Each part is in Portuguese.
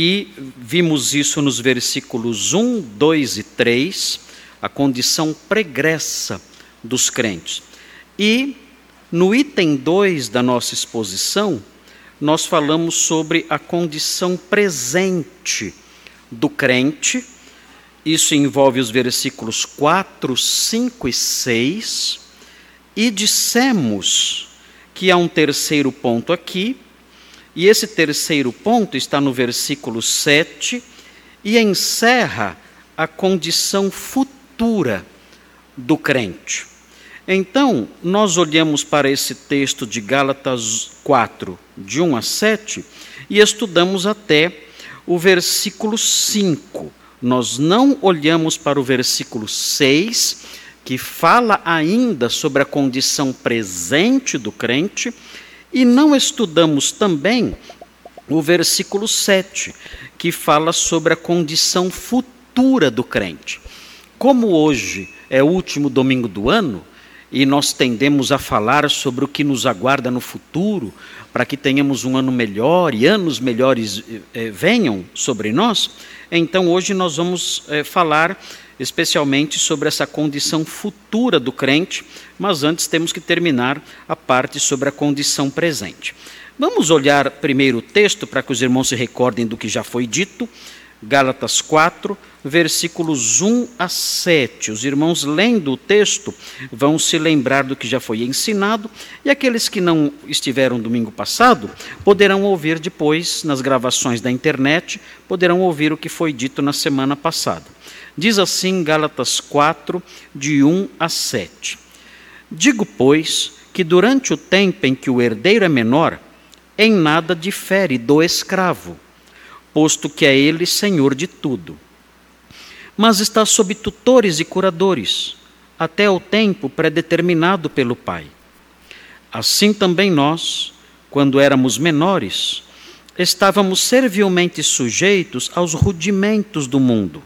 e vimos isso nos versículos 1, 2 e 3, a condição pregressa dos crentes. E no item 2 da nossa exposição, nós falamos sobre a condição presente do crente. Isso envolve os versículos 4, 5 e 6. E dissemos que há um terceiro ponto aqui, e esse terceiro ponto está no versículo 7 e encerra a condição futura do crente. Então, nós olhamos para esse texto de Gálatas 4, de 1 a 7, e estudamos até o versículo 5. Nós não olhamos para o versículo 6, que fala ainda sobre a condição presente do crente, e não estudamos também o versículo 7, que fala sobre a condição futura do crente. Como hoje é o último domingo do ano, e nós tendemos a falar sobre o que nos aguarda no futuro, para que tenhamos um ano melhor e anos melhores eh, venham sobre nós, então hoje nós vamos eh, falar especialmente sobre essa condição futura do crente, mas antes temos que terminar a parte sobre a condição presente. Vamos olhar primeiro o texto para que os irmãos se recordem do que já foi dito. Gálatas 4, versículos 1 a 7. Os irmãos, lendo o texto, vão se lembrar do que já foi ensinado, e aqueles que não estiveram domingo passado poderão ouvir depois, nas gravações da internet, poderão ouvir o que foi dito na semana passada. Diz assim Gálatas 4, de 1 a 7. Digo, pois, que durante o tempo em que o herdeiro é menor, em nada difere do escravo posto que é ele senhor de tudo. Mas está sob tutores e curadores, até o tempo predeterminado pelo Pai. Assim também nós, quando éramos menores, estávamos servilmente sujeitos aos rudimentos do mundo.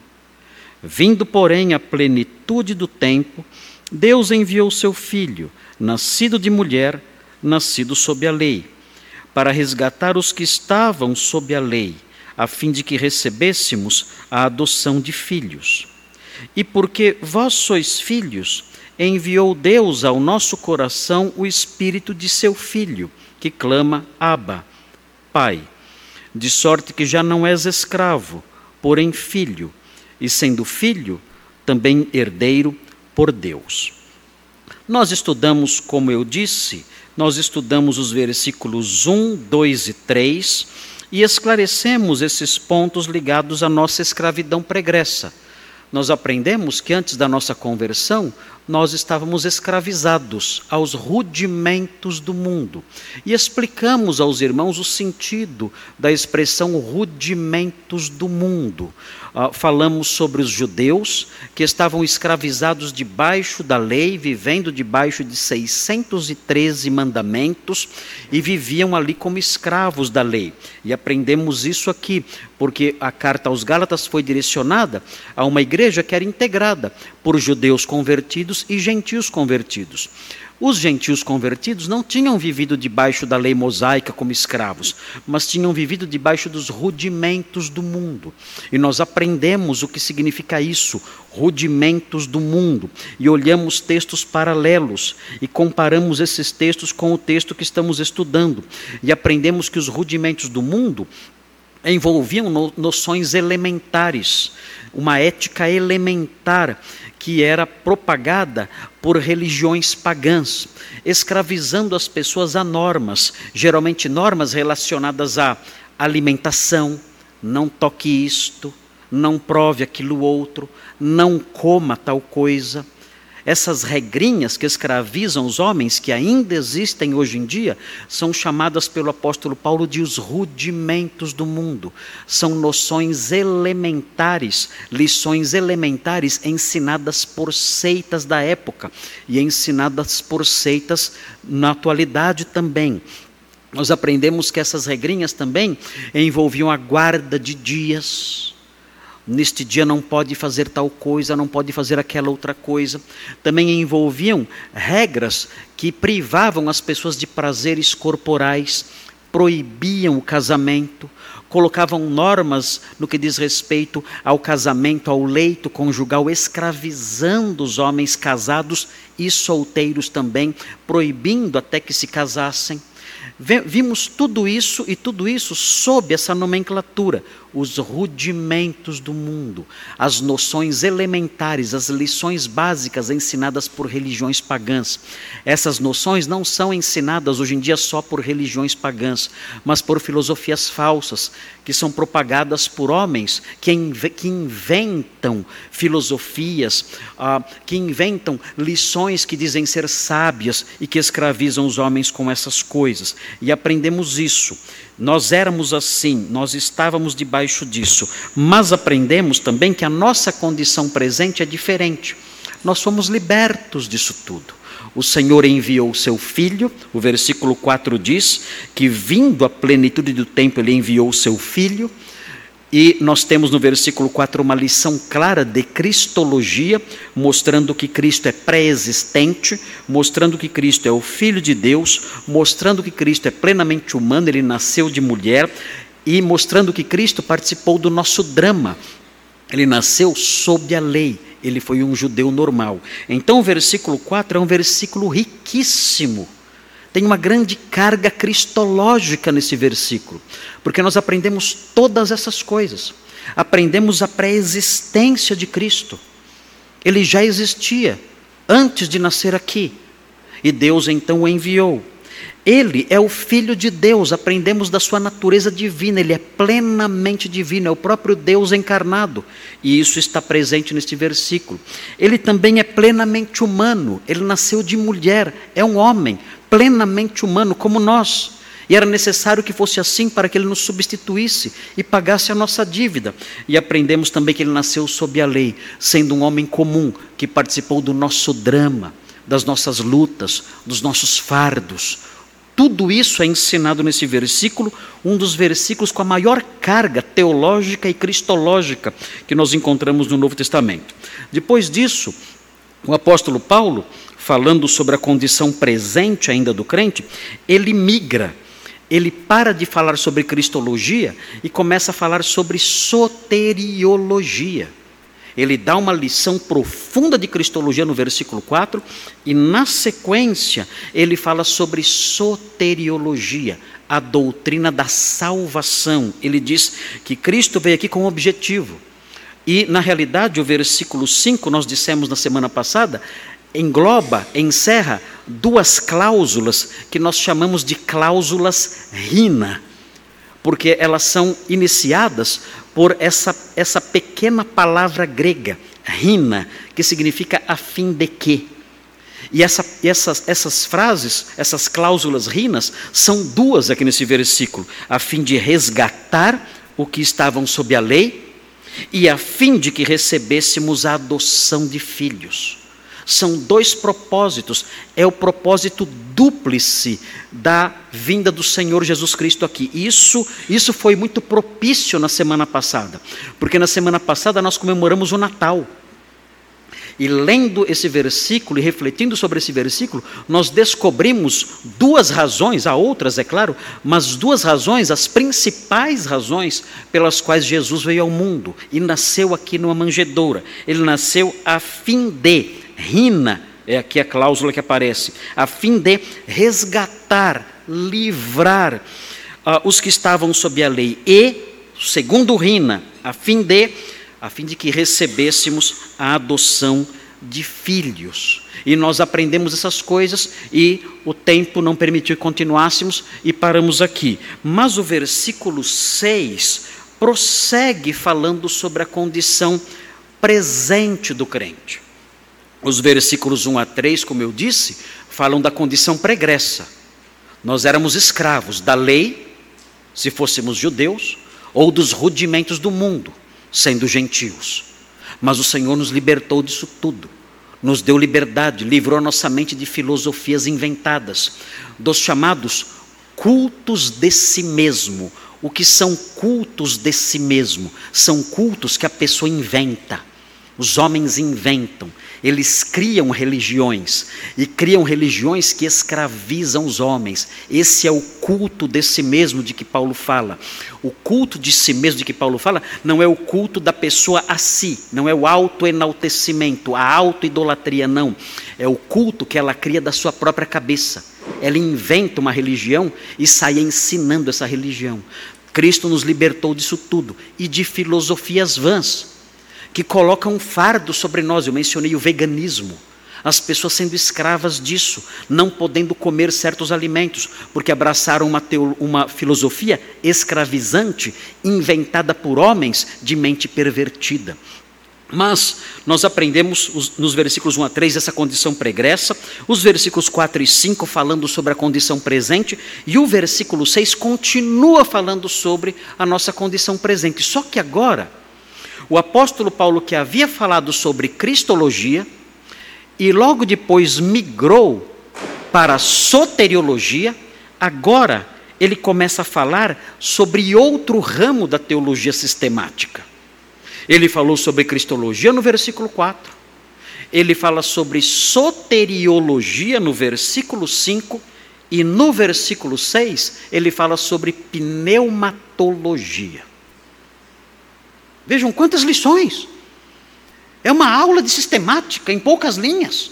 Vindo, porém, a plenitude do tempo, Deus enviou seu Filho, nascido de mulher, nascido sob a lei, para resgatar os que estavam sob a lei a fim de que recebêssemos a adoção de filhos. E porque vós sois filhos, enviou Deus ao nosso coração o espírito de seu filho, que clama: Abba, Pai. De sorte que já não és escravo, porém filho, e sendo filho, também herdeiro por Deus. Nós estudamos, como eu disse, nós estudamos os versículos 1, 2 e 3 e esclarecemos esses pontos ligados à nossa escravidão pregressa. Nós aprendemos que antes da nossa conversão, nós estávamos escravizados aos rudimentos do mundo. E explicamos aos irmãos o sentido da expressão rudimentos do mundo. Uh, falamos sobre os judeus que estavam escravizados debaixo da lei, vivendo debaixo de 613 mandamentos e viviam ali como escravos da lei. E aprendemos isso aqui, porque a carta aos Gálatas foi direcionada a uma igreja que era integrada por judeus convertidos e gentios convertidos. Os gentios convertidos não tinham vivido debaixo da lei mosaica como escravos, mas tinham vivido debaixo dos rudimentos do mundo. E nós aprendemos o que significa isso, rudimentos do mundo, e olhamos textos paralelos e comparamos esses textos com o texto que estamos estudando, e aprendemos que os rudimentos do mundo envolviam noções elementares, uma ética elementar que era propagada por religiões pagãs, escravizando as pessoas a normas, geralmente normas relacionadas à alimentação, não toque isto, não prove aquilo outro, não coma tal coisa. Essas regrinhas que escravizam os homens, que ainda existem hoje em dia, são chamadas pelo apóstolo Paulo de os rudimentos do mundo. São noções elementares, lições elementares ensinadas por seitas da época e ensinadas por seitas na atualidade também. Nós aprendemos que essas regrinhas também envolviam a guarda de dias neste dia não pode fazer tal coisa, não pode fazer aquela outra coisa. Também envolviam regras que privavam as pessoas de prazeres corporais, proibiam o casamento, colocavam normas no que diz respeito ao casamento, ao leito conjugal, escravizando os homens casados e solteiros também, proibindo até que se casassem. Vimos tudo isso e tudo isso sob essa nomenclatura, os rudimentos do mundo, as noções elementares, as lições básicas ensinadas por religiões pagãs. Essas noções não são ensinadas hoje em dia só por religiões pagãs, mas por filosofias falsas, que são propagadas por homens que, que inventam filosofias, uh, que inventam lições que dizem ser sábias e que escravizam os homens com essas coisas. E aprendemos isso. Nós éramos assim, nós estávamos debaixo disso, mas aprendemos também que a nossa condição presente é diferente. Nós somos libertos disso tudo. O Senhor enviou o seu filho, o versículo 4 diz que, vindo a plenitude do tempo, ele enviou o seu filho. E nós temos no versículo 4 uma lição clara de cristologia, mostrando que Cristo é pré-existente, mostrando que Cristo é o Filho de Deus, mostrando que Cristo é plenamente humano, ele nasceu de mulher, e mostrando que Cristo participou do nosso drama. Ele nasceu sob a lei, ele foi um judeu normal. Então o versículo 4 é um versículo riquíssimo tem uma grande carga cristológica nesse versículo, porque nós aprendemos todas essas coisas. Aprendemos a pré-existência de Cristo. Ele já existia antes de nascer aqui, e Deus então o enviou. Ele é o Filho de Deus, aprendemos da sua natureza divina, ele é plenamente divino, é o próprio Deus encarnado, e isso está presente neste versículo. Ele também é plenamente humano, ele nasceu de mulher, é um homem, plenamente humano como nós. E era necessário que fosse assim para que ele nos substituísse e pagasse a nossa dívida. E aprendemos também que ele nasceu sob a lei, sendo um homem comum que participou do nosso drama, das nossas lutas, dos nossos fardos. Tudo isso é ensinado nesse versículo, um dos versículos com a maior carga teológica e cristológica que nós encontramos no Novo Testamento. Depois disso, o apóstolo Paulo falando sobre a condição presente ainda do crente, ele migra. Ele para de falar sobre cristologia e começa a falar sobre soteriologia. Ele dá uma lição profunda de cristologia no versículo 4 e, na sequência, ele fala sobre soteriologia, a doutrina da salvação. Ele diz que Cristo veio aqui com um objetivo. E, na realidade, o versículo 5, nós dissemos na semana passada, engloba, encerra duas cláusulas que nós chamamos de cláusulas rina, porque elas são iniciadas por essa, essa pequena palavra grega, rina, que significa a fim de que. E essa, essas, essas frases, essas cláusulas rinas, são duas aqui nesse versículo, a fim de resgatar o que estavam sob a lei e a fim de que recebêssemos a adoção de filhos. São dois propósitos. É o propósito dúplice da vinda do Senhor Jesus Cristo aqui. Isso, isso foi muito propício na semana passada, porque na semana passada nós comemoramos o Natal. E lendo esse versículo e refletindo sobre esse versículo, nós descobrimos duas razões, há outras, é claro, mas duas razões, as principais razões pelas quais Jesus veio ao mundo e nasceu aqui numa manjedoura. Ele nasceu a fim de rina, é aqui a cláusula que aparece, a fim de resgatar, livrar uh, os que estavam sob a lei, e, segundo rina, a fim de, a fim de que recebêssemos a adoção de filhos. E nós aprendemos essas coisas e o tempo não permitiu que continuássemos e paramos aqui. Mas o versículo 6 prossegue falando sobre a condição presente do crente. Os versículos 1 a 3, como eu disse, falam da condição pregressa. Nós éramos escravos da lei, se fôssemos judeus, ou dos rudimentos do mundo, sendo gentios. Mas o Senhor nos libertou disso tudo. Nos deu liberdade, livrou nossa mente de filosofias inventadas, dos chamados cultos de si mesmo. O que são cultos de si mesmo? São cultos que a pessoa inventa Os homens inventam, eles criam religiões e criam religiões que escravizam os homens. Esse é o culto de si mesmo de que Paulo fala. O culto de si mesmo de que Paulo fala não é o culto da pessoa a si, não é o autoenaltecimento, a autoidolatria, não. É o culto que ela cria da sua própria cabeça. Ela inventa uma religião e sai ensinando essa religião. Cristo nos libertou disso tudo e de filosofias vãs que colocam um fardo sobre nós. Eu mencionei o veganismo. As pessoas sendo escravas disso, não podendo comer certos alimentos, porque abraçaram uma, uma filosofia escravizante, inventada por homens de mente pervertida. Mas nós aprendemos os, nos versículos 1 a 3 essa condição pregressa, os versículos 4 e 5 falando sobre a condição presente, e o versículo 6 continua falando sobre a nossa condição presente. Só que agora, o apóstolo Paulo, que havia falado sobre cristologia, e logo depois migrou para soteriologia, agora ele começa a falar sobre outro ramo da teologia sistemática. Ele falou sobre cristologia no versículo 4. Ele fala sobre soteriologia no versículo 5. E no versículo 6, ele fala sobre pneumatologia. Vejam quantas lições. É uma aula de sistemática em poucas linhas.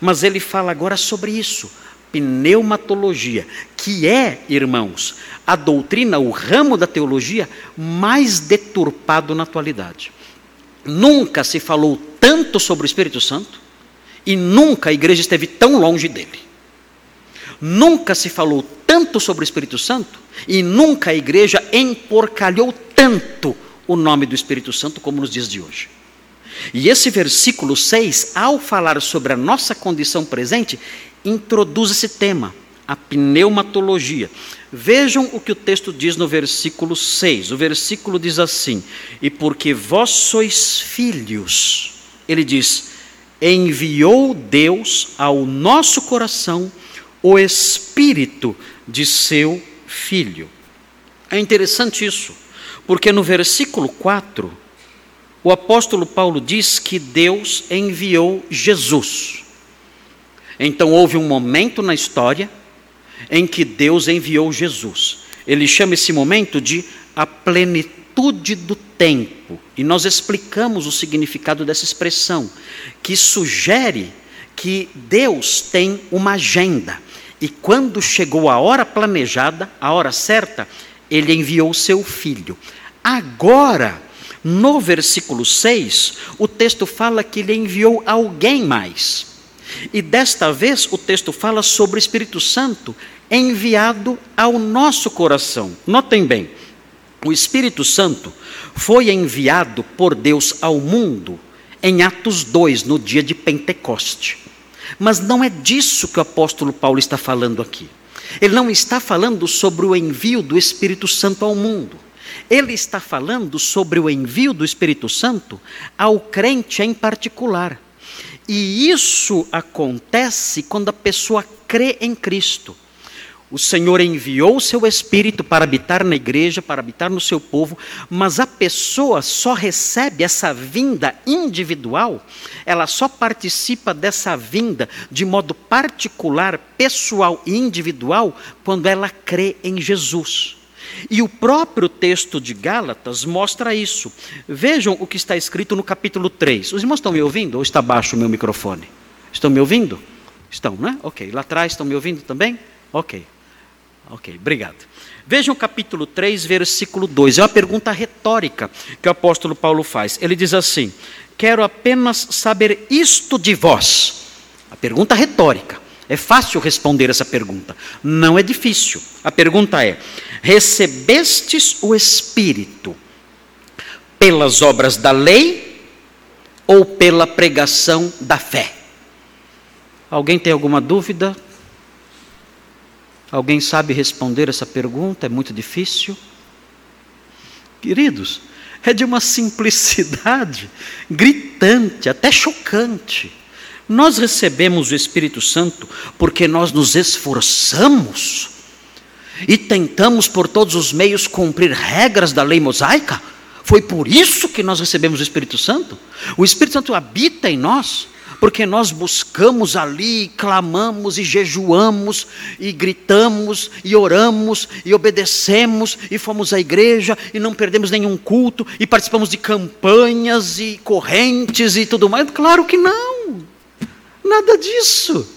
Mas ele fala agora sobre isso, pneumatologia, que é, irmãos, a doutrina, o ramo da teologia mais deturpado na atualidade. Nunca se falou tanto sobre o Espírito Santo e nunca a igreja esteve tão longe dele. Nunca se falou tanto sobre o Espírito Santo e nunca a igreja emporcalhou tanto o nome do Espírito Santo como nos dias de hoje. E esse versículo 6, ao falar sobre a nossa condição presente, introduz esse tema, a pneumatologia. Vejam o que o texto diz no versículo 6. O versículo diz assim: E porque vós sois filhos, ele diz: enviou Deus ao nosso coração o Espírito de seu Filho. É interessante isso, porque no versículo 4, o apóstolo Paulo diz que Deus enviou Jesus. Então houve um momento na história em que Deus enviou Jesus. Ele chama esse momento de a plenitude do tempo. E nós explicamos o significado dessa expressão, que sugere que Deus tem uma agenda. E quando chegou a hora planejada, a hora certa, ele enviou seu filho. Agora, no versículo 6, o texto fala que ele enviou alguém mais. E desta vez o texto fala sobre o Espírito Santo enviado ao nosso coração. Notem bem, o Espírito Santo foi enviado por Deus ao mundo em Atos 2, no dia de Pentecoste. Mas não é disso que o apóstolo Paulo está falando aqui. Ele não está falando sobre o envio do Espírito Santo ao mundo. Ele está falando sobre o envio do Espírito Santo ao crente em particular. E isso acontece quando a pessoa crê em Cristo. O Senhor enviou o seu Espírito para habitar na igreja, para habitar no seu povo, mas a pessoa só recebe essa vinda individual, ela só participa dessa vinda de modo particular, pessoal e individual, quando ela crê em Jesus. E o próprio texto de Gálatas mostra isso. Vejam o que está escrito no capítulo 3. Os irmãos estão me ouvindo ou está baixo o meu microfone? Estão me ouvindo? Estão, né? Ok. Lá atrás estão me ouvindo também? Ok. Ok, obrigado. Vejam o capítulo 3, versículo 2. É uma pergunta retórica que o apóstolo Paulo faz. Ele diz assim: Quero apenas saber isto de vós. A pergunta retórica. É fácil responder essa pergunta. Não é difícil. A pergunta é: recebestes o Espírito pelas obras da lei ou pela pregação da fé? Alguém tem alguma dúvida? Alguém sabe responder essa pergunta? É muito difícil? Queridos, é de uma simplicidade gritante, até chocante. Nós recebemos o Espírito Santo porque nós nos esforçamos e tentamos por todos os meios cumprir regras da lei mosaica? Foi por isso que nós recebemos o Espírito Santo? O Espírito Santo habita em nós porque nós buscamos ali, clamamos e jejuamos, e gritamos, e oramos, e obedecemos, e fomos à igreja, e não perdemos nenhum culto, e participamos de campanhas e correntes e tudo mais? Claro que não, nada disso.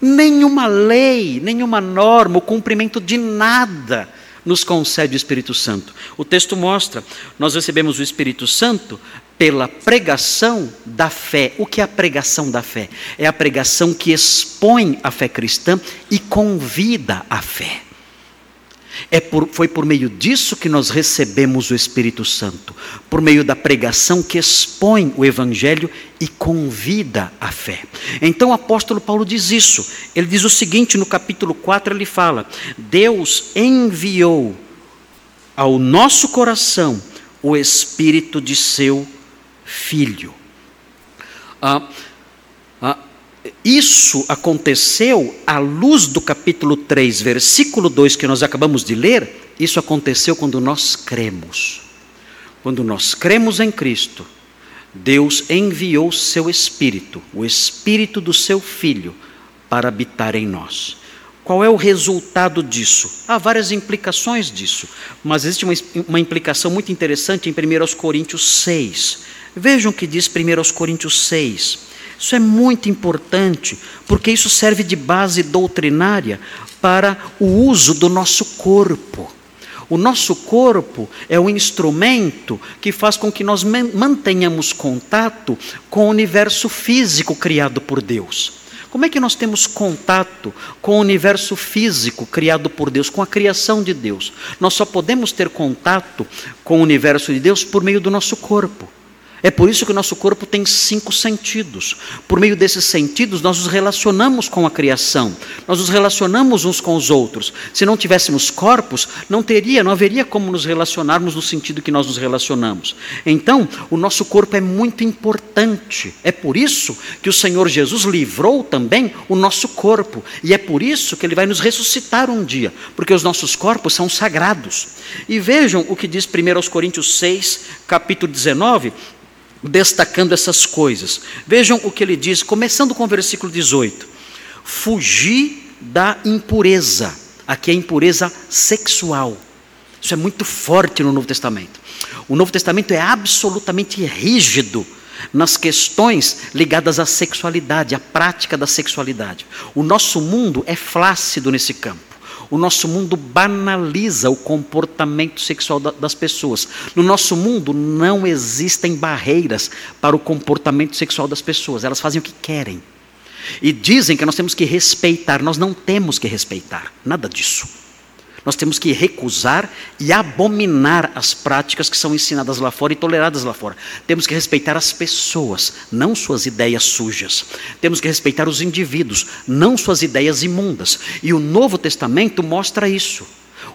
Nenhuma lei, nenhuma norma, o cumprimento de nada nos concede o Espírito Santo. O texto mostra, nós recebemos o Espírito Santo pela pregação da fé. O que é a pregação da fé? É a pregação que expõe a fé cristã e convida a fé. É por, foi por meio disso que nós recebemos o Espírito Santo, por meio da pregação que expõe o Evangelho e convida a fé. Então o apóstolo Paulo diz isso. Ele diz o seguinte no capítulo 4: ele fala: Deus enviou ao nosso coração o Espírito de seu Filho. Ah, isso aconteceu à luz do capítulo 3, versículo 2 que nós acabamos de ler. Isso aconteceu quando nós cremos. Quando nós cremos em Cristo, Deus enviou seu Espírito, o Espírito do seu Filho, para habitar em nós. Qual é o resultado disso? Há várias implicações disso, mas existe uma, uma implicação muito interessante em 1 Coríntios 6. Vejam o que diz 1 Coríntios 6. Isso é muito importante, porque isso serve de base doutrinária para o uso do nosso corpo. O nosso corpo é o instrumento que faz com que nós mantenhamos contato com o universo físico criado por Deus. Como é que nós temos contato com o universo físico criado por Deus, com a criação de Deus? Nós só podemos ter contato com o universo de Deus por meio do nosso corpo. É por isso que o nosso corpo tem cinco sentidos. Por meio desses sentidos, nós nos relacionamos com a criação, nós nos relacionamos uns com os outros. Se não tivéssemos corpos, não teria, não haveria como nos relacionarmos no sentido que nós nos relacionamos. Então, o nosso corpo é muito importante. É por isso que o Senhor Jesus livrou também o nosso corpo. E é por isso que ele vai nos ressuscitar um dia, porque os nossos corpos são sagrados. E vejam o que diz 1 Coríntios 6, capítulo 19 destacando essas coisas. Vejam o que ele diz, começando com o versículo 18: Fugir da impureza. Aqui é impureza sexual. Isso é muito forte no Novo Testamento. O Novo Testamento é absolutamente rígido nas questões ligadas à sexualidade, à prática da sexualidade. O nosso mundo é flácido nesse campo. O nosso mundo banaliza o comportamento sexual das pessoas. No nosso mundo não existem barreiras para o comportamento sexual das pessoas, elas fazem o que querem. E dizem que nós temos que respeitar, nós não temos que respeitar, nada disso. Nós temos que recusar e abominar as práticas que são ensinadas lá fora e toleradas lá fora. Temos que respeitar as pessoas, não suas ideias sujas. Temos que respeitar os indivíduos, não suas ideias imundas. E o Novo Testamento mostra isso.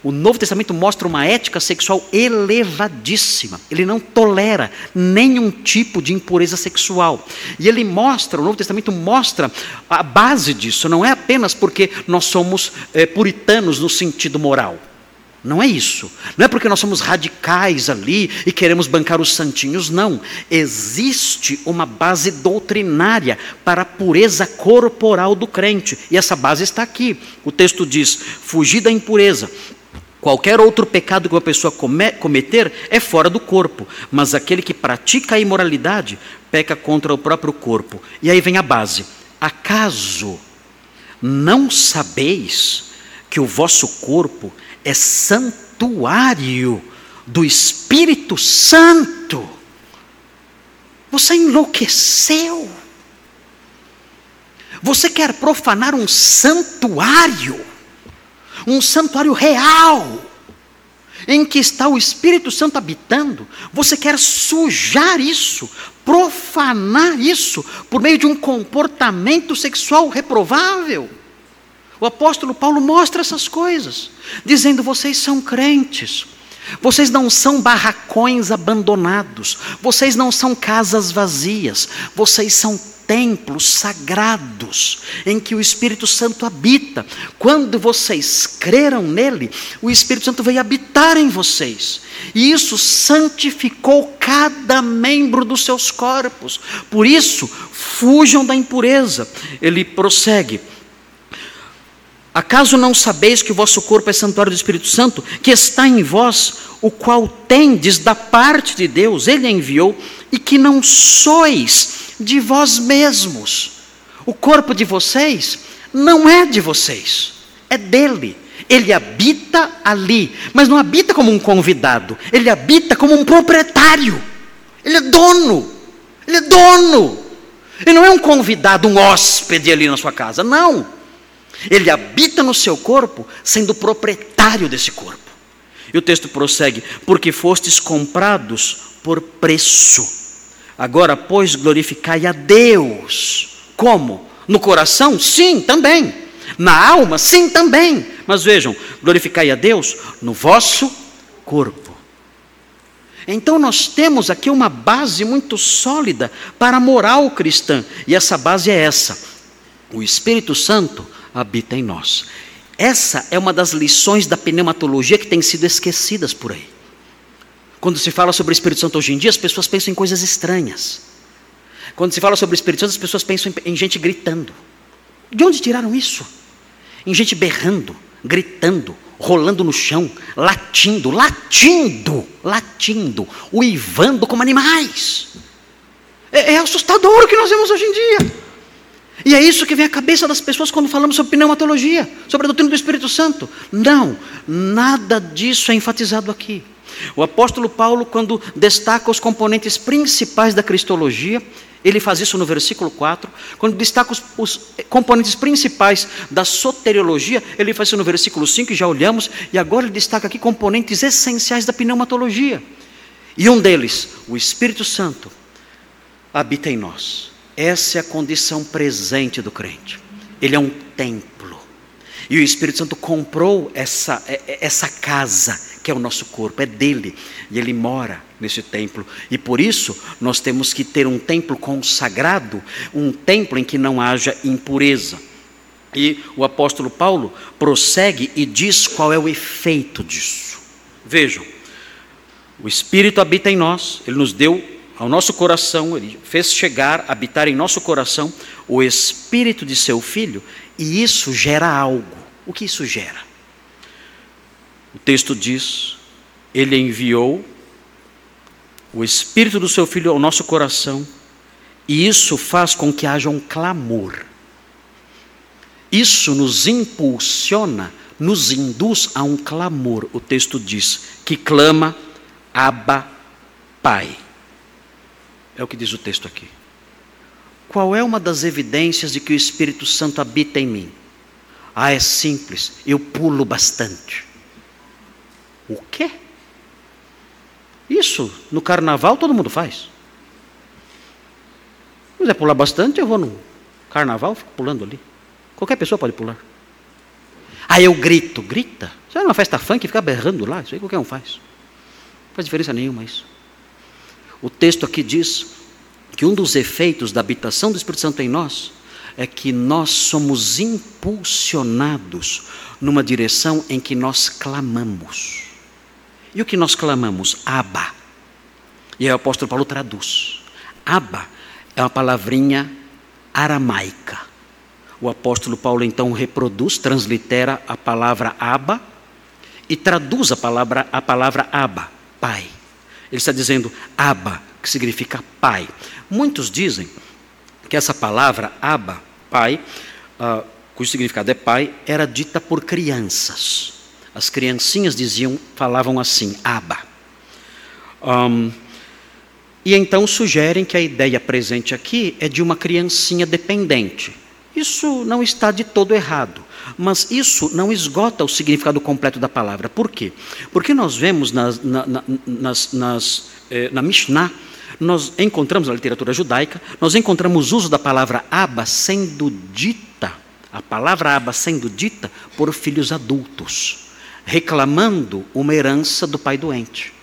O Novo Testamento mostra uma ética sexual elevadíssima. Ele não tolera nenhum tipo de impureza sexual. E ele mostra, o Novo Testamento mostra a base disso. Não é apenas porque nós somos é, puritanos no sentido moral. Não é isso. Não é porque nós somos radicais ali e queremos bancar os santinhos, não. Existe uma base doutrinária para a pureza corporal do crente. E essa base está aqui. O texto diz: fugir da impureza. Qualquer outro pecado que uma pessoa cometer é fora do corpo, mas aquele que pratica a imoralidade peca contra o próprio corpo. E aí vem a base: acaso não sabeis que o vosso corpo é santuário do Espírito Santo? Você enlouqueceu. Você quer profanar um santuário? um santuário real, em que está o Espírito Santo habitando, você quer sujar isso, profanar isso, por meio de um comportamento sexual reprovável. O apóstolo Paulo mostra essas coisas, dizendo: vocês são crentes, vocês não são barracões abandonados, vocês não são casas vazias, vocês são templos sagrados em que o Espírito Santo habita. Quando vocês creram nele, o Espírito Santo veio habitar em vocês. E isso santificou cada membro dos seus corpos. Por isso, fujam da impureza. Ele prossegue. Acaso não sabeis que o vosso corpo é santuário do Espírito Santo, que está em vós, o qual tendes da parte de Deus, ele enviou, e que não sois de vós mesmos. O corpo de vocês não é de vocês, é dele. Ele habita ali, mas não habita como um convidado, ele habita como um proprietário. Ele é dono. Ele é dono. Ele não é um convidado, um hóspede ali na sua casa, não. Ele habita no seu corpo, sendo proprietário desse corpo. E o texto prossegue: porque fostes comprados por preço. Agora, pois, glorificai a Deus. Como? No coração? Sim, também. Na alma? Sim, também. Mas vejam, glorificai a Deus no vosso corpo. Então nós temos aqui uma base muito sólida para a moral cristã, e essa base é essa: o Espírito Santo habita em nós. Essa é uma das lições da pneumatologia que tem sido esquecidas por aí. Quando se fala sobre o Espírito Santo hoje em dia, as pessoas pensam em coisas estranhas. Quando se fala sobre o Espírito Santo, as pessoas pensam em, em gente gritando. De onde tiraram isso? Em gente berrando, gritando, rolando no chão, latindo, latindo, latindo, uivando como animais. É, é, assustador o que nós vemos hoje em dia. E é isso que vem à cabeça das pessoas quando falamos sobre pneumatologia, sobre a doutrina do Espírito Santo. Não, nada disso é enfatizado aqui. O apóstolo Paulo, quando destaca os componentes principais da cristologia, ele faz isso no versículo 4. Quando destaca os, os, componentes principais da soteriologia, ele faz isso no versículo 5, já olhamos, e agora ele destaca aqui componentes essenciais da pneumatologia. E um deles, o Espírito Santo, habita em nós. Essa é a condição presente do crente. Ele é um templo. E o Espírito Santo comprou essa, é, é, essa casa que é o nosso corpo, é dele, e ele mora nesse templo. E por isso nós temos que ter um templo consagrado, um templo em que não haja impureza. E o apóstolo Paulo prossegue e diz qual é o efeito disso. Vejam, o Espírito habita em nós, ele nos deu ao nosso coração, ele fez chegar, habitar em nosso coração o Espírito de seu Filho, e isso gera algo. O que isso gera? O texto diz: Ele enviou o Espírito do Seu Filho ao nosso coração, e isso faz com que haja um clamor. Isso nos impulsiona, nos induz a um clamor. O texto diz que clama, Abba, Pai. É o que diz o texto aqui. Qual é uma das evidências de que o Espírito Santo habita em mim? Ah, é simples, eu pulo bastante. O quê? Isso no carnaval todo mundo faz. Se quiser pular bastante, eu vou no carnaval, fico pulando ali. Qualquer pessoa pode pular. Aí eu grito, grita. Você é uma festa funk fica berrando lá, isso aí qualquer um faz. Não faz diferença nenhuma isso. O texto aqui diz que um dos efeitos da habitação do Espírito Santo em nós é que nós somos impulsionados numa direção em que nós clamamos. E o que nós clamamos? Abba. E aí o apóstolo Paulo traduz. Abba é uma palavrinha aramaica. O apóstolo Paulo então reproduz, translitera a palavra Abba e traduz a palavra, a palavra Abba, pai. Ele está dizendo Abba, que significa pai. Muitos dizem que essa palavra Abba, pai, uh, cujo significado é pai, era dita por crianças. As criancinhas diziam, falavam assim, aba. Um, e então sugerem que a ideia presente aqui é de uma criancinha dependente. Isso não está de todo errado, mas isso não esgota o significado completo da palavra. Por quê? Porque nós vemos nas, na, na, nas, nas, eh, na Mishnah, nós encontramos na literatura judaica, nós encontramos uso da palavra aba sendo dita, a palavra aba sendo dita por filhos adultos reclamando uma herança do pai doente.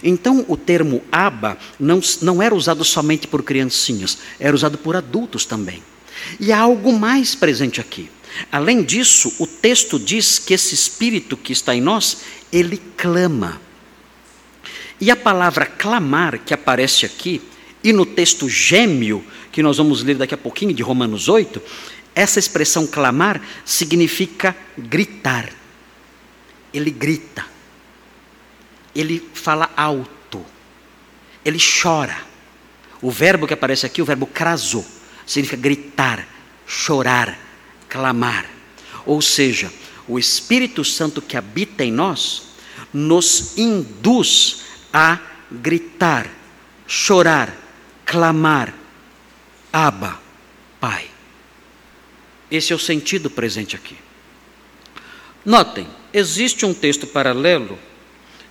Então, o termo aba não, não era usado somente por criancinhas, era usado por adultos também. E há algo mais presente aqui. Além disso, o texto diz que esse espírito que está em nós, ele clama. E a palavra clamar que aparece aqui, e no texto gêmeo, que nós vamos ler daqui a pouquinho, de Romanos 8, essa expressão clamar significa gritar. Ele grita. Ele fala alto. Ele chora. O verbo que aparece aqui, o verbo craso, significa gritar, chorar, clamar. Ou seja, o Espírito Santo que habita em nós nos induz a gritar, chorar, clamar, Abba, Pai. Esse é o sentido presente aqui. Notem, existe um texto paralelo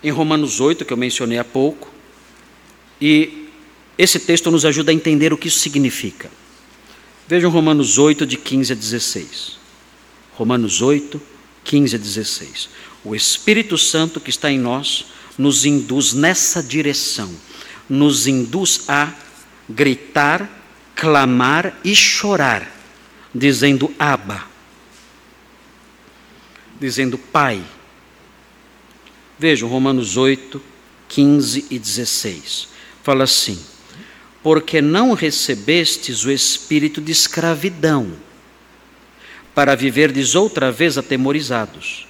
em Romanos 8, que eu mencionei há pouco, e esse texto nos ajuda a entender o que isso significa. Vejam Romanos 8, de 15 a 16. Romanos 8, 15 a 16. O Espírito Santo que está em nós nos induz nessa direção, nos induz a gritar, clamar e chorar dizendo Abba, dizendo Pai. Vejam Romanos 8, 15 e 16. Fala assim: Porque não recebestes o espírito de escravidão, para viverdes outra vez atemorizados,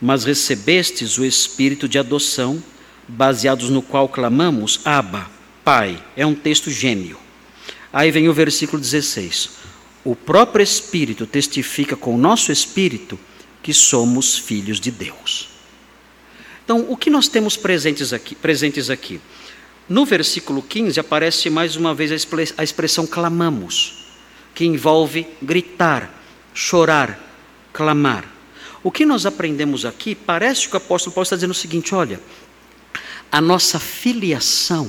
mas recebestes o espírito de adoção, baseados no qual clamamos Abba, Pai. É um texto gêmeo. Aí vem o versículo 16 o próprio Espírito testifica com o nosso espírito que somos filhos de Deus. Então, o que nós temos presentes aqui? Presentes aqui? No versículo 15 aparece mais uma vez a expressão clamamos, que envolve gritar, chorar, clamar. O que nós aprendemos aqui parece que o apóstolo Paulo está dizendo o seguinte: olha, a nossa filiação,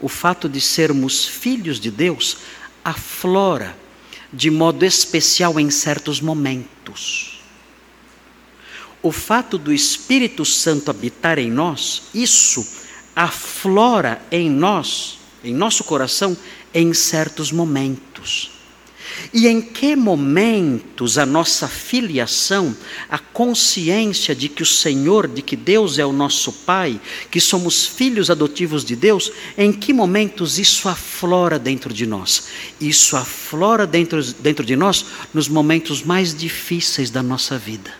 o fato de sermos filhos de Deus, aflora de modo especial em certos momentos. O fato do Espírito Santo habitar em nós, isso aflora em nós, em nosso coração, em certos momentos. E em que momentos a nossa filiação, a consciência de que o Senhor, de que Deus é o nosso Pai, que somos filhos adotivos de Deus, em que momentos isso aflora dentro de nós? Isso aflora dentro, dentro de nós nos momentos mais difíceis da nossa vida.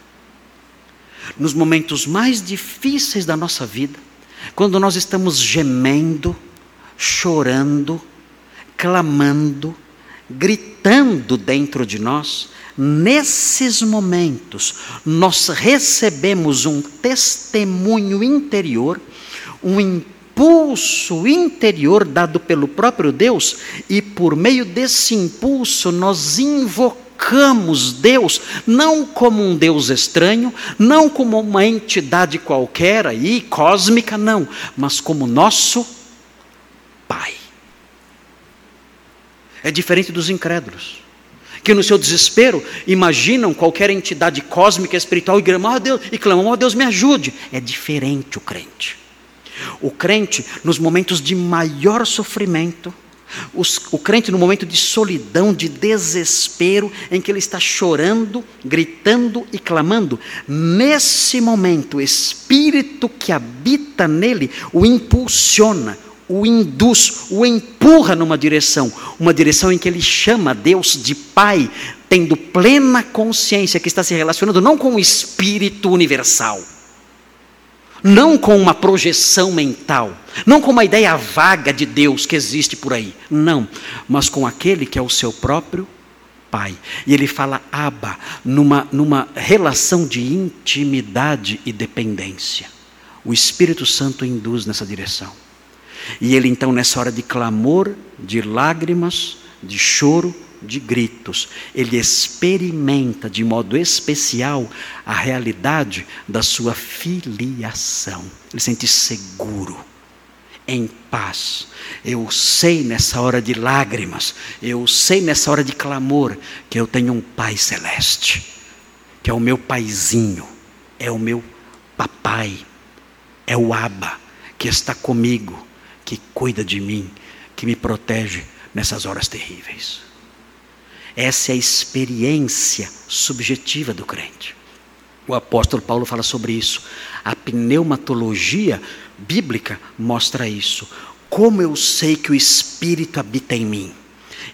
Nos momentos mais difíceis da nossa vida, quando nós estamos gemendo, chorando, clamando, gritando dentro de nós, nesses momentos, nós recebemos um testemunho interior, um impulso interior dado pelo próprio Deus, e por meio desse impulso nós invocamos Deus, não como um Deus estranho, não como uma entidade qualquer aí, cósmica, não, mas como nosso Pai. É diferente dos incrédulos, que no seu desespero imaginam qualquer entidade cósmica espiritual e clamam, oh Deus, e clamam, oh Deus, me ajude. É diferente o crente. O crente, nos momentos de maior sofrimento, os, o crente no momento de solidão, de desespero, em que ele está chorando, gritando e clamando, nesse momento, o Espírito que habita nele o impulsiona, o induz, o empurra numa direção, uma direção em que ele chama Deus de Pai, tendo plena consciência que está se relacionando não com o Espírito universal, não com uma projeção mental, não com uma ideia vaga de Deus que existe por aí, não, mas com aquele que é o seu próprio Pai. E ele fala Abba, numa, numa relação de intimidade e dependência. O Espírito Santo induz nessa direção. E ele então, nessa hora de clamor, de lágrimas, de choro, de gritos, ele experimenta de modo especial a realidade da sua filiação. Ele sente seguro, em paz. Eu sei nessa hora de lágrimas, eu sei nessa hora de clamor que eu tenho um Pai celeste, que é o meu paizinho, é o meu papai, é o Abba que está comigo, que cuida de mim, que me protege nessas horas terríveis. Essa é a experiência subjetiva do crente. O apóstolo Paulo fala sobre isso. A pneumatologia bíblica mostra isso. Como eu sei que o Espírito habita em mim?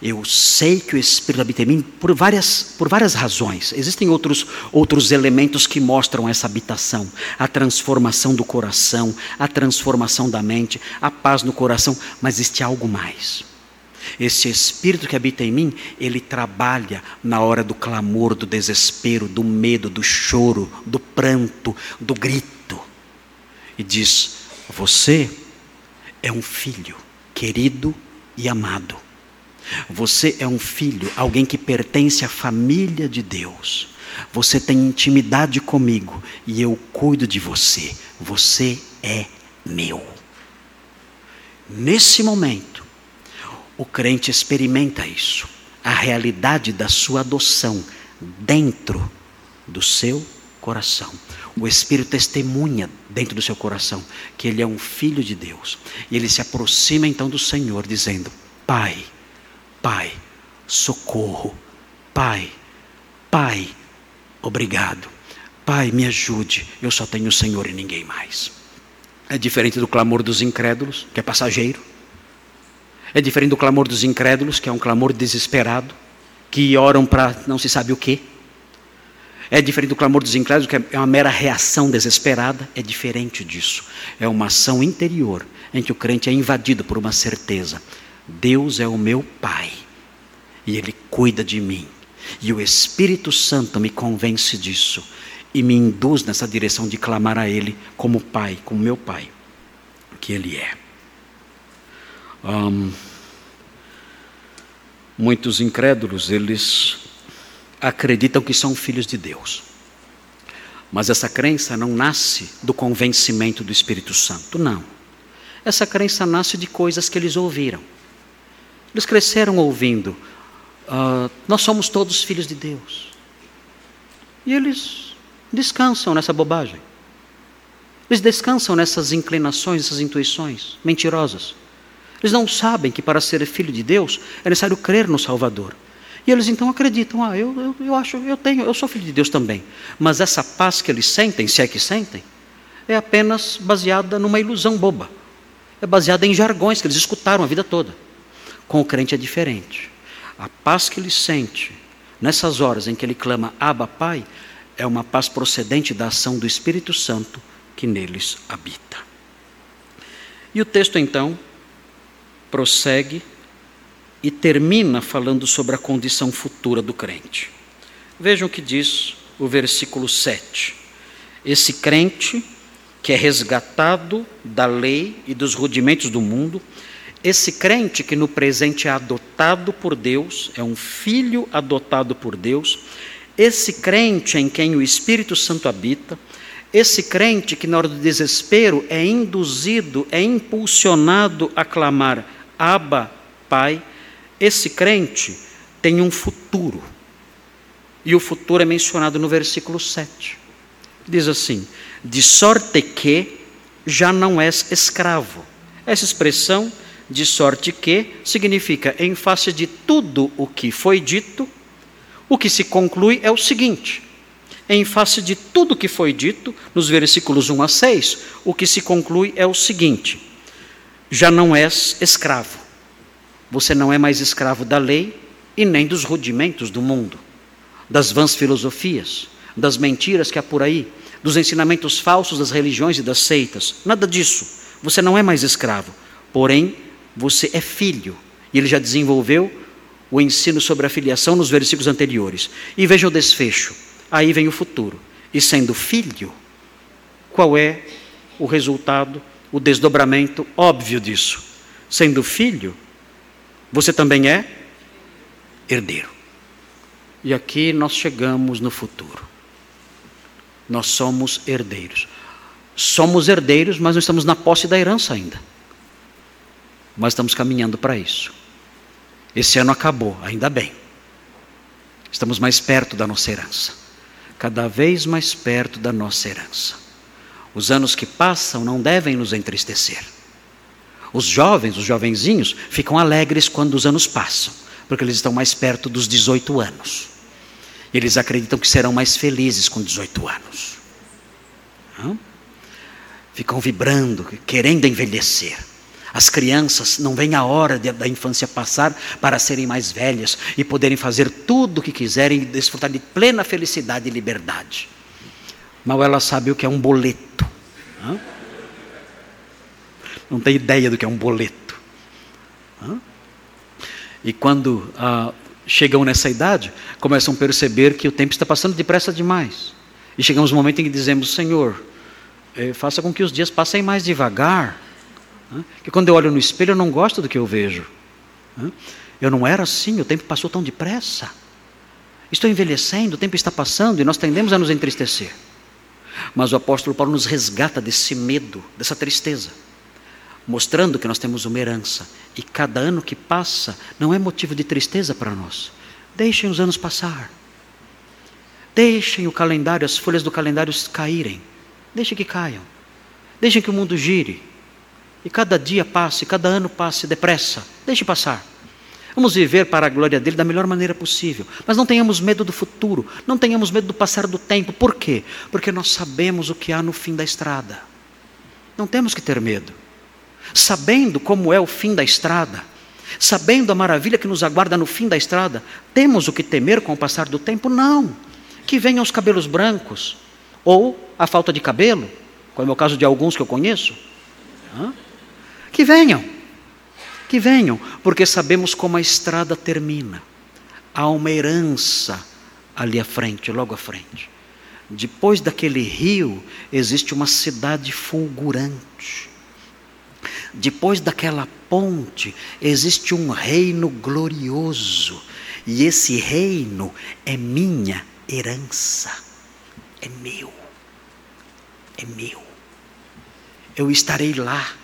Eu sei que o Espírito habita em mim por várias, por várias razões. Existem outros, outros elementos que mostram essa habitação: a transformação do coração, a transformação da mente, a paz no coração, mas existe algo mais. Esse Espírito que habita em mim, ele trabalha na hora do clamor, do desespero, do medo, do choro, do pranto, do grito. E diz: Você é um filho querido e amado. Você é um filho, alguém que pertence à família de Deus. Você tem intimidade comigo e eu cuido de você. Você é meu. Nesse momento, o crente experimenta isso, a realidade da sua adoção dentro do seu coração. O Espírito testemunha dentro do seu coração que ele é um filho de Deus. E ele se aproxima então do Senhor, dizendo: Pai, Pai, socorro. Pai, Pai, obrigado. Pai, me ajude. Eu só tenho o Senhor e ninguém mais. É diferente do clamor dos incrédulos, que é passageiro. É diferente do clamor dos incrédulos, que é um clamor desesperado, que oram para não se sabe o quê. É diferente do clamor dos incrédulos, que é uma mera reação desesperada. É diferente disso. É uma ação interior, em que o crente é invadido por uma certeza Deus é o meu Pai e Ele cuida de mim. E o Espírito Santo me convence disso e me induz nessa direção de clamar a Ele como Pai, como meu Pai, que Ele é. Muitos incrédulos, eles acreditam que são filhos de Deus. Mas essa crença não nasce do convencimento do Espírito Santo, não. Essa crença nasce de coisas que eles ouviram. Eles cresceram ouvindo: uh, Nós somos todos filhos de Deus. E eles descansam nessa bobagem. Eles descansam nessas inclinações, nessas intuições mentirosas. Eles não sabem que para ser filho de Deus é necessário crer no Salvador. E eles então acreditam, ah, eu, eu, eu acho, eu tenho, eu sou filho de Deus também. Mas essa paz que eles sentem, se é que sentem, é apenas baseada numa ilusão boba. É baseada em jargões que eles escutaram a vida toda. Com o crente é diferente. A paz que ele sente nessas horas em que ele clama Abba Pai é uma paz procedente da ação do Espírito Santo que neles habita. E o texto então prossegue e termina falando sobre a condição futura do crente. Vejam o que diz o versículo 7. Esse crente que é resgatado da lei e dos rudimentos do mundo, esse crente que no presente é adotado por Deus, é um filho adotado por Deus, esse crente em quem o Espírito Santo habita, esse crente que na hora do desespero é induzido, é impulsionado a clamar Abba, Pai, esse crente tem um futuro. E o futuro é mencionado no versículo 7. Diz assim: De sorte que já não és escravo. Essa expressão de sorte que significa, em face de tudo o que foi dito, o que se conclui é o seguinte: em face de tudo o que foi dito, nos versículos 1 a 6, o que se conclui é o seguinte: já não és escravo. Você não é mais escravo da lei e nem dos rudimentos do mundo, das vãs filosofias, das mentiras que há por aí, dos ensinamentos falsos das religiões e das seitas. Nada disso. Você não é mais escravo. Porém, você é filho. E ele já desenvolveu o ensino sobre a filiação nos versículos anteriores. E veja o desfecho. Aí vem o futuro. E sendo filho, qual é o resultado, o desdobramento óbvio disso? Sendo filho, você também é herdeiro. E aqui nós chegamos no futuro. Nós somos herdeiros. Somos herdeiros, mas não estamos na posse da herança ainda mas estamos caminhando para isso. Esse ano acabou, ainda bem. Estamos mais perto da nossa herança. Cada vez mais perto da nossa herança. Os anos que passam não devem nos entristecer. Os jovens, os jovenzinhos, ficam alegres quando os anos passam, porque eles estão mais perto dos 18 anos. Eles acreditam que serão mais felizes com 18 anos. Ficam vibrando, querendo envelhecer. As crianças não vêm a hora de, da infância passar para serem mais velhas e poderem fazer tudo o que quiserem e desfrutar de plena felicidade e liberdade. Mal ela sabe o que é um boleto. Não tem ideia do que é um boleto. E quando ah, chegam nessa idade, começam a perceber que o tempo está passando depressa demais. E chegamos no momento em que dizemos: Senhor, eh, faça com que os dias passem mais devagar. Que quando eu olho no espelho eu não gosto do que eu vejo. Eu não era assim, o tempo passou tão depressa. Estou envelhecendo, o tempo está passando e nós tendemos a nos entristecer. Mas o apóstolo Paulo nos resgata desse medo, dessa tristeza, mostrando que nós temos uma herança e cada ano que passa não é motivo de tristeza para nós. Deixem os anos passar. Deixem o calendário, as folhas do calendário caírem. Deixem que caiam. Deixem que o mundo gire. E cada dia passe, cada ano passe depressa. Deixe passar. Vamos viver para a glória dele da melhor maneira possível. Mas não tenhamos medo do futuro, não tenhamos medo do passar do tempo. Por quê? Porque nós sabemos o que há no fim da estrada. Não temos que ter medo. Sabendo como é o fim da estrada, sabendo a maravilha que nos aguarda no fim da estrada, temos o que temer com o passar do tempo? Não. Que venham os cabelos brancos, ou a falta de cabelo, como é o caso de alguns que eu conheço. Que venham, que venham, porque sabemos como a estrada termina. Há uma herança ali à frente, logo à frente. Depois daquele rio, existe uma cidade fulgurante. Depois daquela ponte, existe um reino glorioso. E esse reino é minha herança. É meu. É meu. Eu estarei lá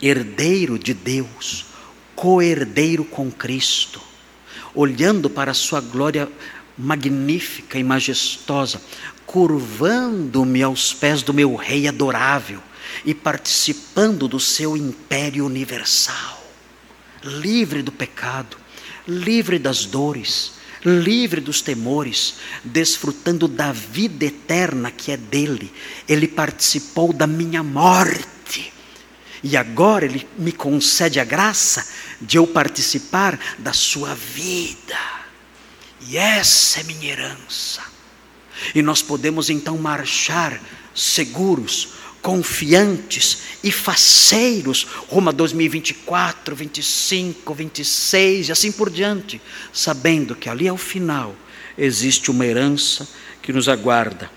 herdeiro de Deus, co-herdeiro com Cristo, olhando para a sua glória magnífica e majestosa, curvando-me aos pés do meu Rei adorável e participando do seu império universal, livre do pecado, livre das dores, livre dos temores, desfrutando da vida eterna que é dele. Ele participou da minha morte e agora Ele me concede a graça de eu participar da sua vida. E essa é minha herança. E nós podemos então marchar seguros, confiantes e faceiros rumo a 2024, 25, 26 e assim por diante, sabendo que ali ao final existe uma herança que nos aguarda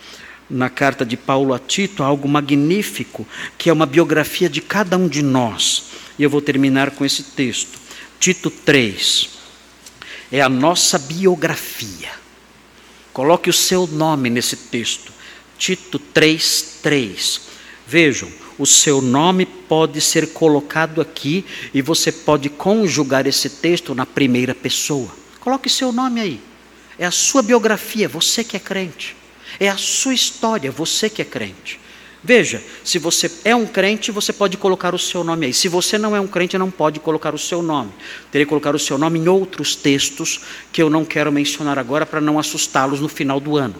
na carta de Paulo a Tito algo magnífico, que é uma biografia de cada um de nós. E eu vou terminar com esse texto. Tito 3. É a nossa biografia. Coloque o seu nome nesse texto. Tito 3, 3. Vejam, o seu nome pode ser colocado aqui e você pode conjugar esse texto na primeira pessoa. Coloque seu nome aí. É a sua biografia, você que é crente. É a sua história, você que é crente. Veja, se você é um crente, você pode colocar o seu nome aí. Se você não é um crente, não pode colocar o seu nome. Teria que colocar o seu nome em outros textos que eu não quero mencionar agora para não assustá-los no final do ano.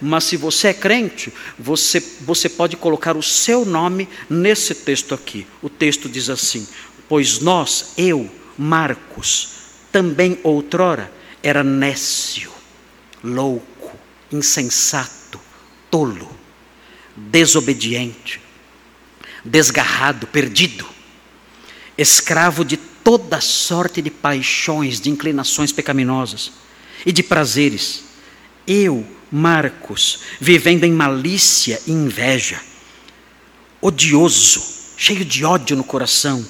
Mas se você é crente, você, você pode colocar o seu nome nesse texto aqui. O texto diz assim: Pois nós, eu, Marcos, também outrora era nécio, louco insensato, tolo, desobediente, desgarrado, perdido, escravo de toda sorte de paixões, de inclinações pecaminosas e de prazeres. Eu, Marcos, vivendo em malícia e inveja, odioso, cheio de ódio no coração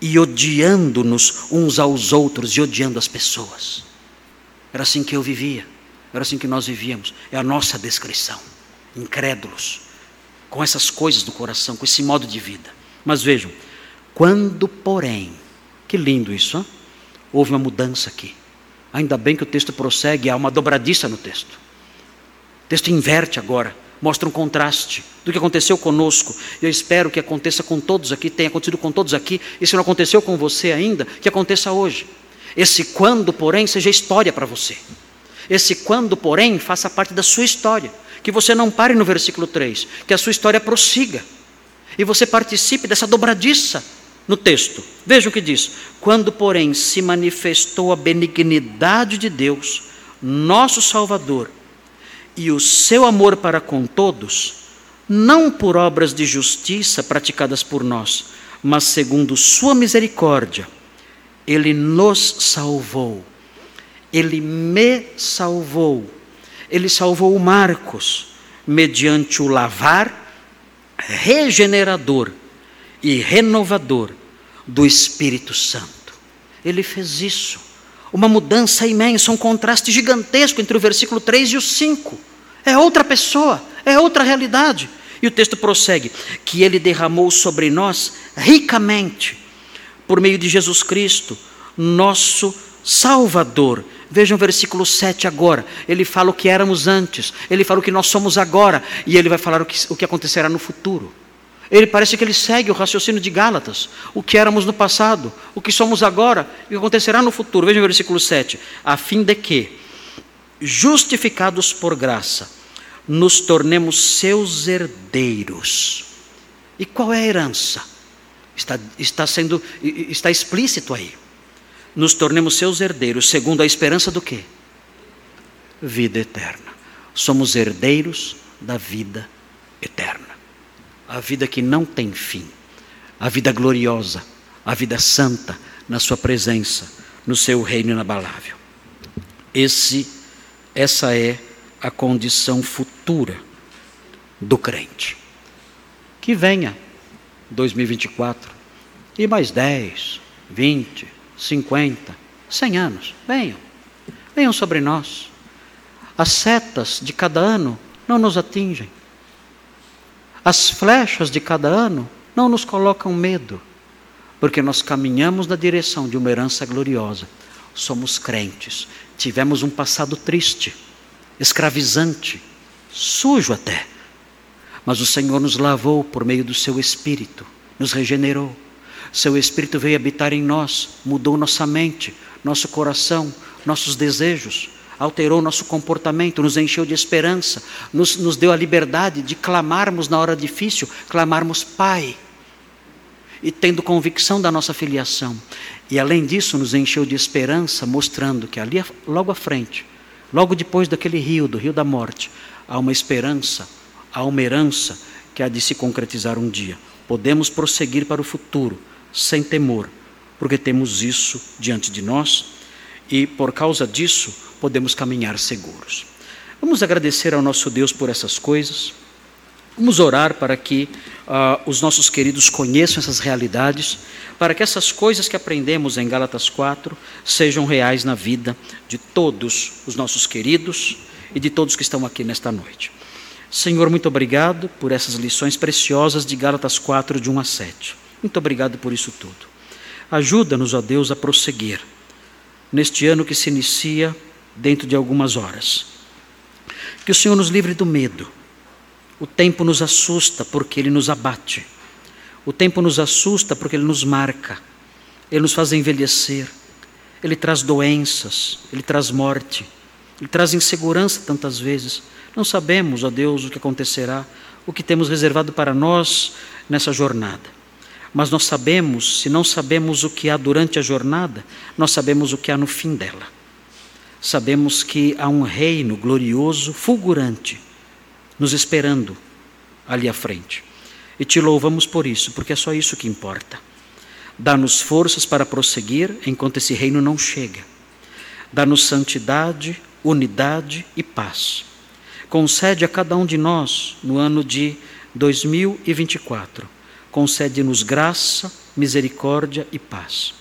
e odiando-nos uns aos outros e odiando as pessoas. Era assim que eu vivia. Era assim que nós vivíamos. É a nossa descrição. Incrédulos. Com essas coisas no coração, com esse modo de vida. Mas vejam, quando, porém, que lindo isso, hein? houve uma mudança aqui. Ainda bem que o texto prossegue, há uma dobradiça no texto. O texto inverte agora. mostra um contraste do que aconteceu conosco. Eu espero que aconteça com todos aqui, tenha acontecido com todos aqui, e se não aconteceu com você ainda, que aconteça hoje. Esse quando, porém, seja história para você. Esse quando, porém, faça parte da sua história. Que você não pare no versículo 3, que a sua história prossiga. E você participe dessa dobradiça no texto. Veja o que diz: Quando, porém, se manifestou a benignidade de Deus, nosso Salvador, e o seu amor para com todos, não por obras de justiça praticadas por nós, mas segundo Sua misericórdia, Ele nos salvou. Ele me salvou. Ele salvou o Marcos, mediante o lavar regenerador e renovador do Espírito Santo. Ele fez isso uma mudança imensa, um contraste gigantesco entre o versículo 3 e o 5. É outra pessoa, é outra realidade. E o texto prossegue: que ele derramou sobre nós ricamente, por meio de Jesus Cristo, nosso Salvador. Vejam o versículo 7 agora. Ele fala o que éramos antes, ele fala o que nós somos agora, e ele vai falar o que, o que acontecerá no futuro. Ele parece que ele segue o raciocínio de Gálatas, o que éramos no passado, o que somos agora e o que acontecerá no futuro. Veja o versículo 7. A fim de que, justificados por graça, nos tornemos seus herdeiros. E qual é a herança? Está, está sendo está explícito aí. Nos tornemos seus herdeiros, segundo a esperança do quê? Vida eterna. Somos herdeiros da vida eterna a vida que não tem fim, a vida gloriosa, a vida santa na Sua presença, no Seu reino inabalável. Esse, essa é a condição futura do crente. Que venha 2024 e mais 10, 20, 50, 100 anos, venham, venham sobre nós. As setas de cada ano não nos atingem as flechas de cada ano não nos colocam medo, porque nós caminhamos na direção de uma herança gloriosa. Somos crentes, tivemos um passado triste, escravizante, sujo até. Mas o Senhor nos lavou por meio do seu Espírito, nos regenerou. Seu Espírito veio habitar em nós, mudou nossa mente, nosso coração, nossos desejos alterou nosso comportamento, nos encheu de esperança, nos, nos deu a liberdade de clamarmos na hora difícil, clamarmos Pai, e tendo convicção da nossa filiação. E além disso, nos encheu de esperança, mostrando que ali, logo à frente, logo depois daquele rio, do rio da morte, há uma esperança, há uma herança que há de se concretizar um dia. Podemos prosseguir para o futuro, sem temor, porque temos isso diante de nós e por causa disso podemos caminhar seguros. Vamos agradecer ao nosso Deus por essas coisas. Vamos orar para que uh, os nossos queridos conheçam essas realidades, para que essas coisas que aprendemos em Gálatas 4 sejam reais na vida de todos os nossos queridos e de todos que estão aqui nesta noite. Senhor, muito obrigado por essas lições preciosas de Gálatas 4, de 1 a 7. Muito obrigado por isso tudo. Ajuda-nos, ó Deus, a prosseguir neste ano que se inicia dentro de algumas horas. Que o Senhor nos livre do medo. O tempo nos assusta porque ele nos abate. O tempo nos assusta porque ele nos marca. Ele nos faz envelhecer. Ele traz doenças, ele traz morte. Ele traz insegurança tantas vezes. Não sabemos, ó Deus, o que acontecerá, o que temos reservado para nós nessa jornada. Mas nós sabemos, se não sabemos o que há durante a jornada, nós sabemos o que há no fim dela. Sabemos que há um reino glorioso, fulgurante, nos esperando ali à frente. E te louvamos por isso, porque é só isso que importa. Dá-nos forças para prosseguir enquanto esse reino não chega. Dá-nos santidade, unidade e paz. Concede a cada um de nós, no ano de 2024, concede-nos graça, misericórdia e paz.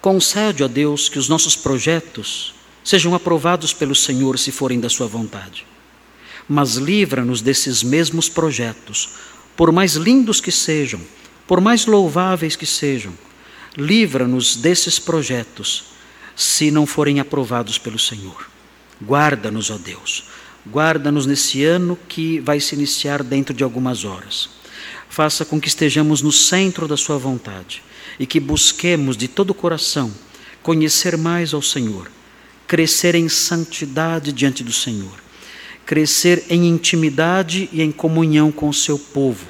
Concede, ó Deus, que os nossos projetos sejam aprovados pelo Senhor se forem da Sua vontade. Mas livra-nos desses mesmos projetos, por mais lindos que sejam, por mais louváveis que sejam, livra-nos desses projetos se não forem aprovados pelo Senhor. Guarda-nos, ó Deus, Guarda-nos nesse ano que vai se iniciar dentro de algumas horas. Faça com que estejamos no centro da Sua vontade e que busquemos de todo o coração conhecer mais ao Senhor, crescer em santidade diante do Senhor, crescer em intimidade e em comunhão com o seu povo,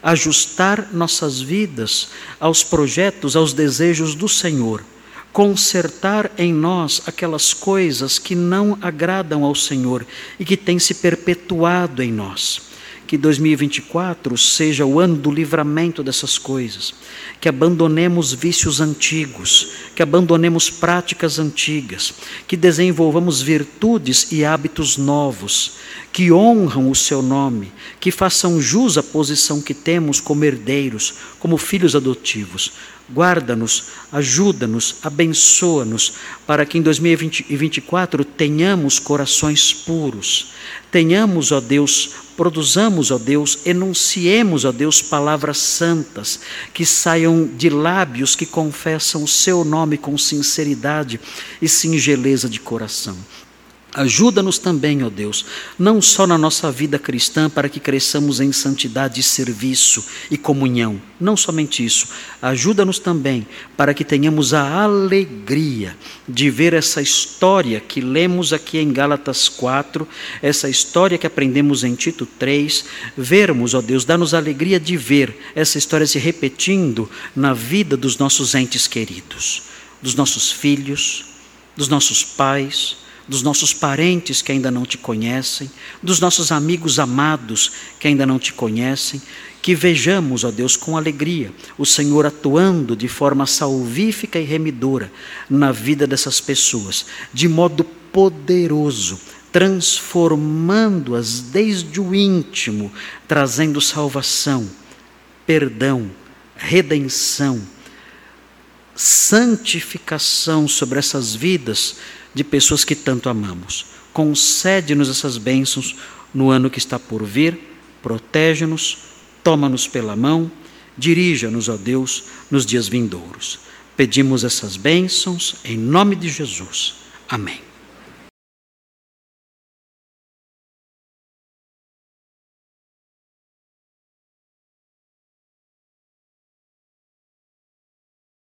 ajustar nossas vidas aos projetos, aos desejos do Senhor consertar em nós aquelas coisas que não agradam ao Senhor e que têm se perpetuado em nós. Que 2024 seja o ano do livramento dessas coisas, que abandonemos vícios antigos, que abandonemos práticas antigas, que desenvolvamos virtudes e hábitos novos, que honram o seu nome, que façam jus à posição que temos como herdeiros, como filhos adotivos. Guarda-nos, ajuda-nos, abençoa-nos, para que em 2024 tenhamos corações puros, tenhamos, ó Deus, produzamos, ó Deus, enunciemos, ó Deus, palavras santas que saiam de lábios que confessam o seu nome com sinceridade e singeleza de coração. Ajuda-nos também, ó Deus, não só na nossa vida cristã, para que cresçamos em santidade serviço e comunhão, não somente isso. Ajuda-nos também para que tenhamos a alegria de ver essa história que lemos aqui em Gálatas 4, essa história que aprendemos em Tito 3, vermos, ó Deus, dá-nos a alegria de ver essa história se repetindo na vida dos nossos entes queridos, dos nossos filhos, dos nossos pais dos nossos parentes que ainda não te conhecem, dos nossos amigos amados que ainda não te conhecem, que vejamos, ó Deus, com alegria o Senhor atuando de forma salvífica e remidora na vida dessas pessoas, de modo poderoso, transformando-as desde o íntimo, trazendo salvação, perdão, redenção, santificação sobre essas vidas de pessoas que tanto amamos. Concede-nos essas bênçãos no ano que está por vir, protege-nos, toma-nos pela mão, dirija-nos, ó Deus, nos dias vindouros. Pedimos essas bênçãos em nome de Jesus. Amém.